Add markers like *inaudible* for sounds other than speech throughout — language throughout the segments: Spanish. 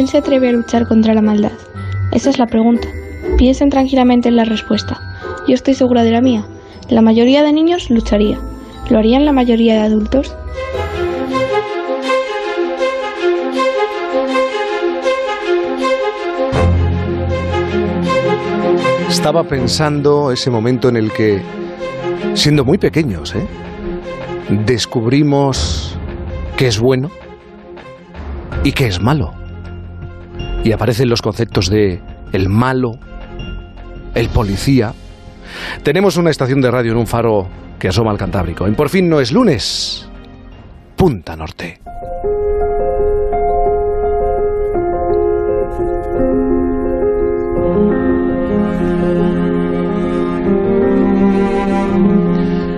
¿quién se atreve a luchar contra la maldad? Esa es la pregunta. Piensen tranquilamente en la respuesta. Yo estoy segura de la mía. La mayoría de niños lucharía. ¿Lo harían la mayoría de adultos? Estaba pensando ese momento en el que, siendo muy pequeños, ¿eh? descubrimos qué es bueno y qué es malo. Y aparecen los conceptos de el malo, el policía. Tenemos una estación de radio en un faro que asoma al Cantábrico. En Por fin no es lunes. Punta Norte.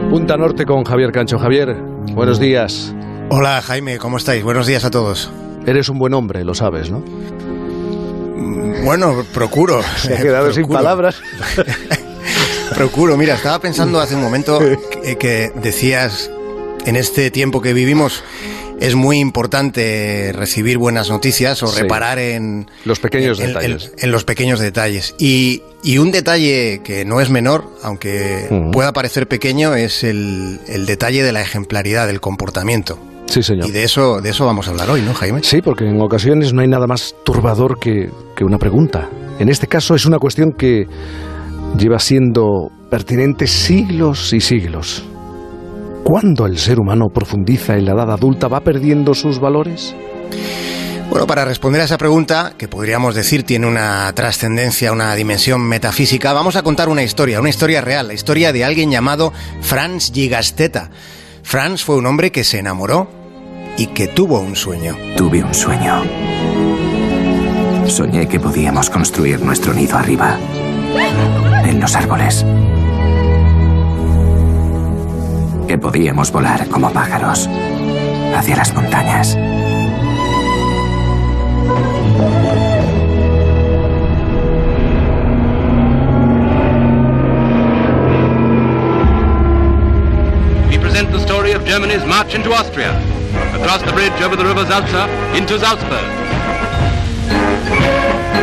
Punta Norte con Javier Cancho. Javier, buenos días. Hola Jaime, ¿cómo estáis? Buenos días a todos. Eres un buen hombre, lo sabes, ¿no? Bueno, procuro. Se ha quedado sin palabras. *laughs* procuro, mira, estaba pensando hace un momento que, que decías, en este tiempo que vivimos, es muy importante recibir buenas noticias o Sí. reparar en Los pequeños en- detalles. En, los pequeños detalles. Y, y un detalle que no es menor, aunque pueda parecer pequeño, es el, el detalle de la ejemplaridad, del comportamiento. Sí, señor. Y de eso, de eso vamos a hablar hoy, ¿no, Jaime? Sí, porque en ocasiones no hay nada más turbador que, que una pregunta. En este caso es una cuestión que lleva siendo pertinente siglos y siglos. ¿Cuándo el ser humano profundiza en la edad adulta va perdiendo sus valores? Bueno, para responder a esa pregunta, que podríamos decir tiene una trascendencia, una dimensión metafísica, vamos a contar una historia, una historia real, la historia de alguien llamado Franz Gigasteta. Franz fue un hombre que se enamoró y que tuvo un sueño. Tuve un sueño. Soñé que podíamos construir nuestro nido arriba, en los árboles. Que podíamos volar como pájaros hacia las montañas. we present the story of Germany's march into Austria, across the bridge over the river Salza into Salzburg.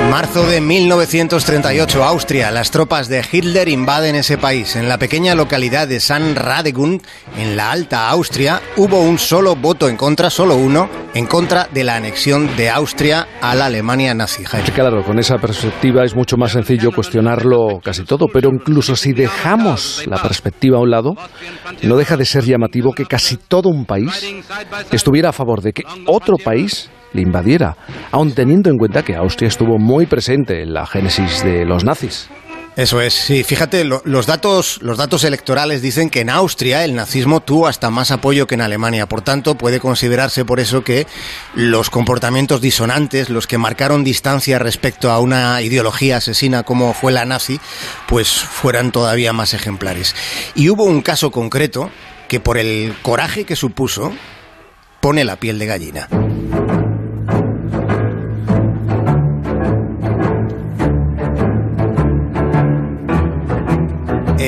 Marzo de 1938, Austria. Las tropas de Hitler invaden ese país. En la pequeña localidad de San Radegund, en la Alta Austria, hubo un solo voto en contra, solo uno, en contra de la anexión de Austria a la Alemania nazi. Claro, con esa perspectiva es mucho más sencillo cuestionarlo casi todo, pero incluso si dejamos la perspectiva a un lado, no deja de ser llamativo que casi todo un país estuviera a favor de que otro país le invadiera, aun teniendo en cuenta que Austria estuvo muy presente en la génesis de los nazis. Eso es, sí, fíjate, lo- los, datos, los datos electorales dicen que en Austria el nazismo tuvo hasta más apoyo que en Alemania, por tanto puede considerarse por eso que los comportamientos disonantes, los que marcaron distancia respecto a una ideología asesina como fue la nazi, pues fueran todavía más ejemplares. Y hubo un caso concreto que por el coraje que supuso pone la piel de gallina.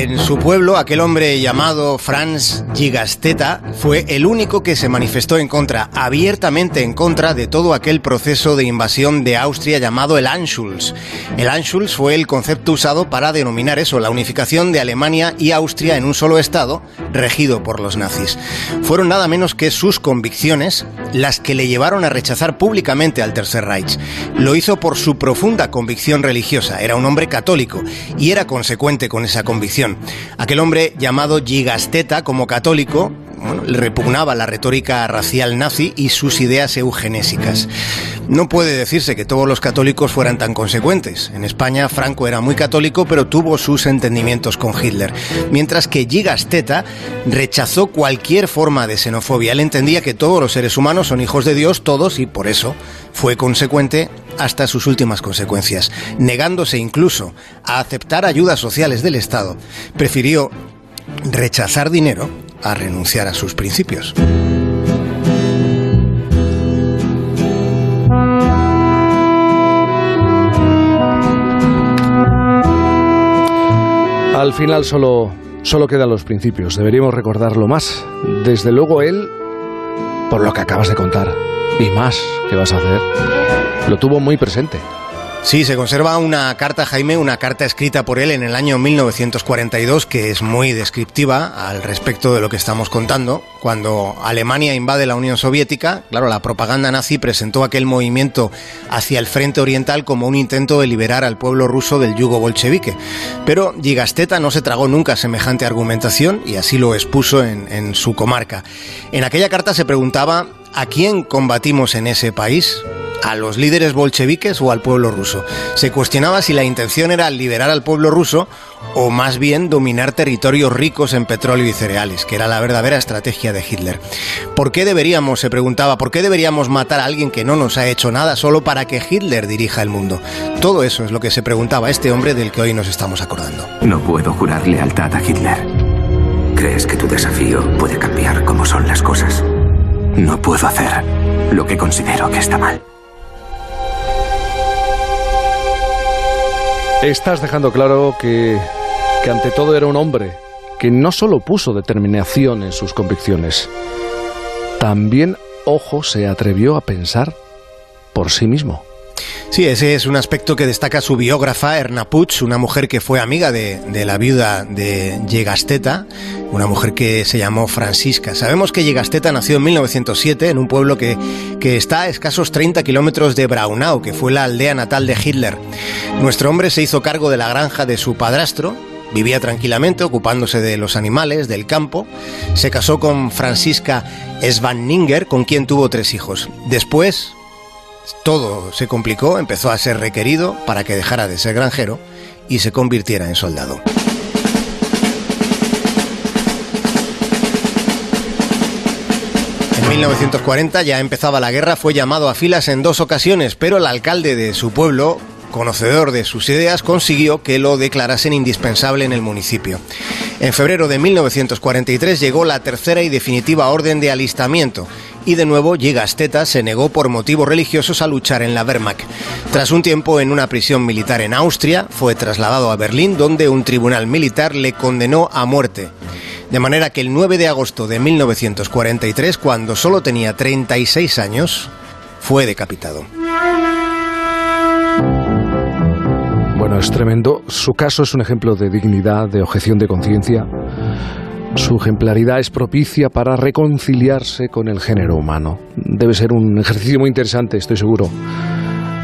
En su pueblo, aquel hombre llamado Franz Gigasteta fue el único que se manifestó en contra, abiertamente en contra de todo aquel proceso de invasión de Austria llamado el Anschluss. El Anschluss fue el concepto usado para denominar eso, la unificación de Alemania y Austria en un solo estado, regido por los nazis. Fueron nada menos que sus convicciones las que le llevaron a rechazar públicamente al Tercer Reich. Lo hizo por su profunda convicción religiosa. Era un hombre católico y era consecuente con esa convicción. Aquel hombre llamado Gigasteta, como católico, repugnaba la retórica racial nazi y sus ideas eugenésicas. No puede decirse que todos los católicos fueran tan consecuentes. En España, Franco era muy católico, pero tuvo sus entendimientos con Hitler. Mientras que Gigasteta rechazó cualquier forma de xenofobia. Él entendía que todos los seres humanos son hijos de Dios, todos, y por eso fue consecuente hasta sus últimas consecuencias. Negándose incluso a aceptar ayudas sociales del Estado, prefirió rechazar dinero a renunciar a sus principios. Al final solo, solo quedan los principios, deberíamos recordarlo más. Desde luego él, por lo que acabas de contar, y más que vas a hacer, lo tuvo muy presente. Sí, se conserva una carta, Jaime, una carta escrita por él en el año 1942 que es muy descriptiva al respecto de lo que estamos contando. Cuando Alemania invade la Unión Soviética, claro, la propaganda nazi presentó aquel movimiento hacia el frente oriental como un intento de liberar al pueblo ruso del yugo bolchevique. Pero Gigasteta no se tragó nunca semejante argumentación y así lo expuso en, en su comarca. En aquella carta se preguntaba ¿a quién combatimos en ese país? a los líderes bolcheviques o al pueblo ruso. Se cuestionaba si la intención era liberar al pueblo ruso o más bien dominar territorios ricos en petróleo y cereales, que era la verdadera estrategia de Hitler. ¿Por qué deberíamos, se preguntaba, por qué deberíamos matar a alguien que no nos ha hecho nada solo para que Hitler dirija el mundo? Todo eso es lo que se preguntaba este hombre del que hoy nos estamos acordando. No puedo jurar lealtad a Hitler. ¿Crees que tu desafío puede cambiar cómo son las cosas? No puedo hacer lo que considero que está mal. Estás dejando claro que, que ante todo era un hombre que no solo puso determinación en sus convicciones, también, ojo, se atrevió a pensar por sí mismo. Sí, ese es un aspecto que destaca su biógrafa, Erna Puig, una mujer que fue amiga de, la viuda de Llegasteta, una mujer que se llamó Francisca. Sabemos que Llegasteta nació en 1907 en un pueblo que, que está a escasos 30 kilómetros de Braunau, que fue la aldea natal de Hitler. Nuestro hombre se hizo cargo de la granja de su padrastro, Vivía tranquilamente ocupándose de los animales, del campo. Se casó con Francisca Svanninger, con quien tuvo tres hijos. Después, todo se complicó, empezó a ser requerido para que dejara de ser granjero y se convirtiera en soldado. En 1940 ya empezaba la guerra, fue llamado a filas en dos ocasiones, pero el alcalde de su pueblo, conocedor de sus ideas, consiguió que lo declarasen indispensable en el municipio. En febrero de 1943 llegó la tercera y definitiva orden de alistamiento y de nuevo Gigasteta se negó por motivos religiosos a luchar en la Wehrmacht. Tras un tiempo en una prisión militar en Austria, fue trasladado a Berlín donde un tribunal militar le condenó a muerte. De manera que el 9 de agosto de 1943, cuando solo tenía 36 años, fue decapitado. Bueno, es tremendo. Su caso es un ejemplo de dignidad, de objeción de conciencia. Su ejemplaridad es propicia para reconciliarse con el género humano. Debe ser un ejercicio muy interesante, estoy seguro,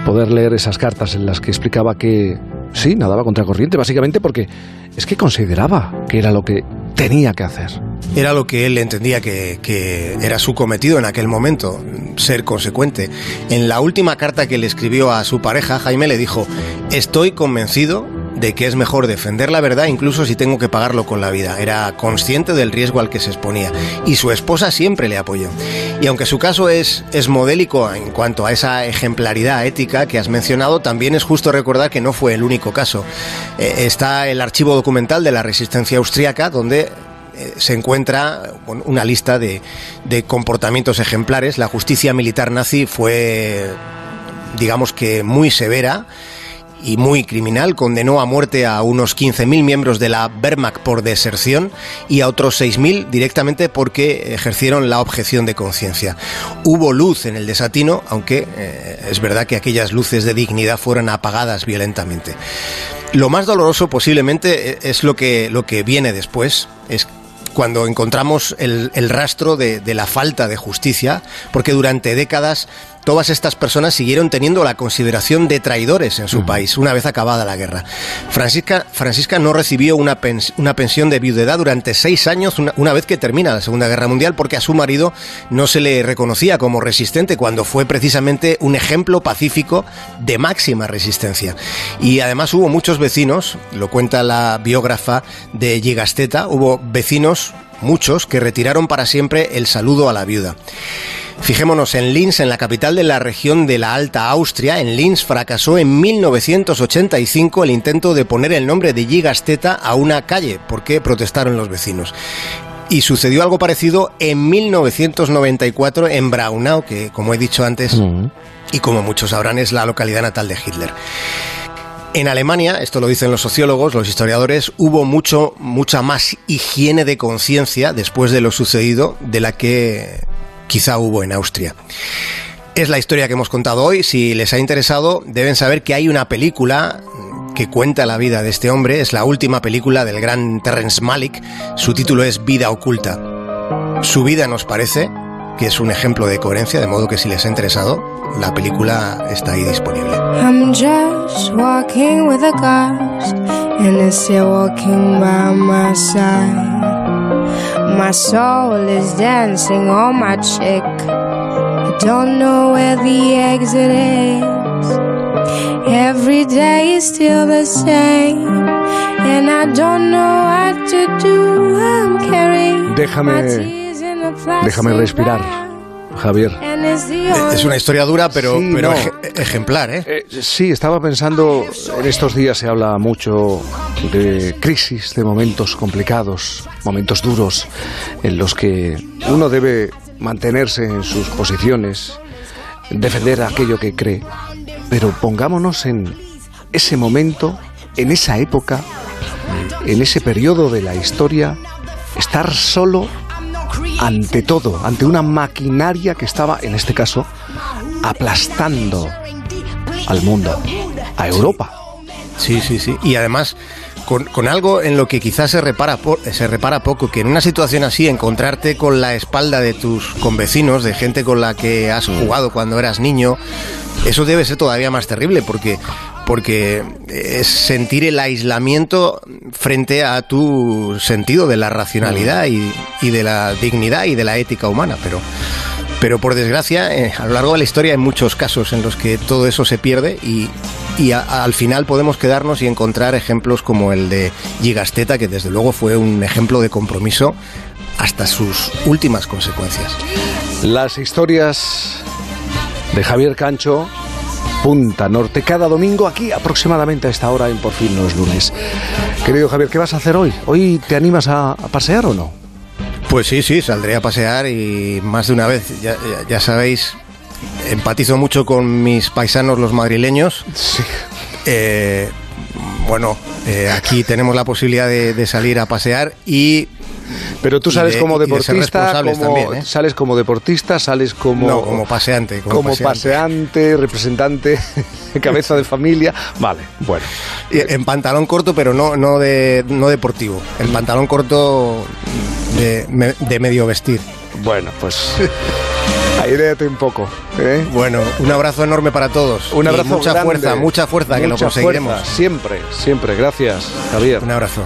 poder leer esas cartas en las que explicaba que sí, nadaba contra corriente, básicamente porque es que consideraba que era lo que tenía que hacer. Era lo que él entendía que, que, era su cometido en aquel momento, ser consecuente. En la última carta que le escribió a su pareja, Jaime le dijo, estoy convencido de que es mejor defender la verdad incluso si tengo que pagarlo con la vida. Era consciente del riesgo al que se exponía y su esposa siempre le apoyó. Y aunque su caso es, es modélico en cuanto a esa ejemplaridad ética que has mencionado, también es justo recordar que no fue el único caso. Eh, está el archivo documental de la resistencia austríaca donde eh, se encuentra una lista de, de comportamientos ejemplares. La justicia militar nazi fue, digamos que, muy severa y muy criminal, condenó a muerte a unos 15.000 miembros de la Wehrmacht por deserción y a otros 6.000 directamente porque ejercieron la objeción de conciencia. Hubo luz en el desatino, aunque eh, es verdad que aquellas luces de dignidad fueron apagadas violentamente. Lo más doloroso posiblemente eh, es lo que, lo que viene después, es cuando encontramos el, rastro de, de la falta de justicia, porque durante décadas todas estas personas siguieron teniendo la consideración de traidores en su país, una vez acabada la guerra. Francisca, Francisca no recibió una, una pensión de viudedad durante seis años, una, vez que termina la Segunda Guerra Mundial, porque a su marido no se le reconocía como resistente, cuando fue precisamente un ejemplo pacífico de máxima resistencia. Y además hubo muchos vecinos, lo cuenta la biógrafa de Gigasteta, hubo vecinos, muchos, que retiraron para siempre el saludo a la viuda. Fijémonos en Linz, en la capital de la región de la Alta Austria. En Linz fracasó en 1985 el intento de poner el nombre de Gigasteta a una calle, porque protestaron los vecinos. Y sucedió algo parecido en 1994 en Braunau, que como he dicho antes, y como muchos sabrán, es la localidad natal de Hitler. En Alemania, esto lo dicen los sociólogos, los historiadores, hubo mucho, mucha más higiene de conciencia después de lo sucedido de la que quizá hubo en Austria. Es la historia que hemos contado hoy. Si les ha interesado, deben saber que hay una película que cuenta la vida de este hombre. Es la última película del gran Terrence Malick. Su título es Vida Oculta. Su vida nos parece que es un ejemplo de coherencia, de modo que si les ha interesado, la película está ahí disponible. I'm just walking with a ghost, and it's walking by my side. My soul is dancing on my cheek. I don't know where the exit is. Every day is still the same, and I don't know what to do. I'm carrying Déjame Déjame respirar, Javier. Es una historia dura, pero, pero ejemplar, ¿eh? ¿eh? Sí, estaba pensando, en estos días se habla mucho de crisis, de momentos complicados, momentos duros, en los que uno debe mantenerse en sus posiciones, defender aquello que cree. Pero pongámonos en ese momento, en esa época, en ese periodo de la historia, estar solo ante todo, ante una maquinaria que estaba, en este caso, aplastando al mundo, a Europa. Sí, sí, sí. Y además, con, algo en lo que quizás se repara, se repara poco, que en una situación así, encontrarte con la espalda de tus convecinos, de gente con la que has jugado cuando eras niño, eso debe ser todavía más terrible, porque porque es sentir el aislamiento frente a tu sentido de la racionalidad y, de la dignidad y de la ética humana. Pero, pero por desgracia, eh, a lo largo de la historia hay muchos casos en los que todo eso se pierde y, al final podemos quedarnos y encontrar ejemplos como el de Gigasteta, que desde luego fue un ejemplo de compromiso hasta sus últimas consecuencias. Las historias de Javier Cancho Punta Norte, cada domingo aquí aproximadamente a esta hora en Por fin no es lunes. Querido Javier, ¿qué vas a hacer hoy? ¿Hoy te animas a, pasear o no? Pues sí, sí, saldré a pasear y más de una vez, ya, sabéis, empatizo mucho con mis paisanos los madrileños. Sí. Eh, bueno, eh, aquí tenemos la posibilidad de, salir a pasear y pero tú sales como deportista, como, ¿eh? sales como deportista, sales como no, como paseante, como, paseante. representante, cabeza de familia. Vale, bueno. En pantalón corto, pero no no de no deportivo. En pantalón corto de, de medio vestir. Bueno, pues Airéate un poco. ¿eh? Bueno, un abrazo enorme para todos. Un abrazo mucha fuerza, mucha fuerza que lo conseguiremos. siempre, siempre. Gracias, Javier. Un abrazo.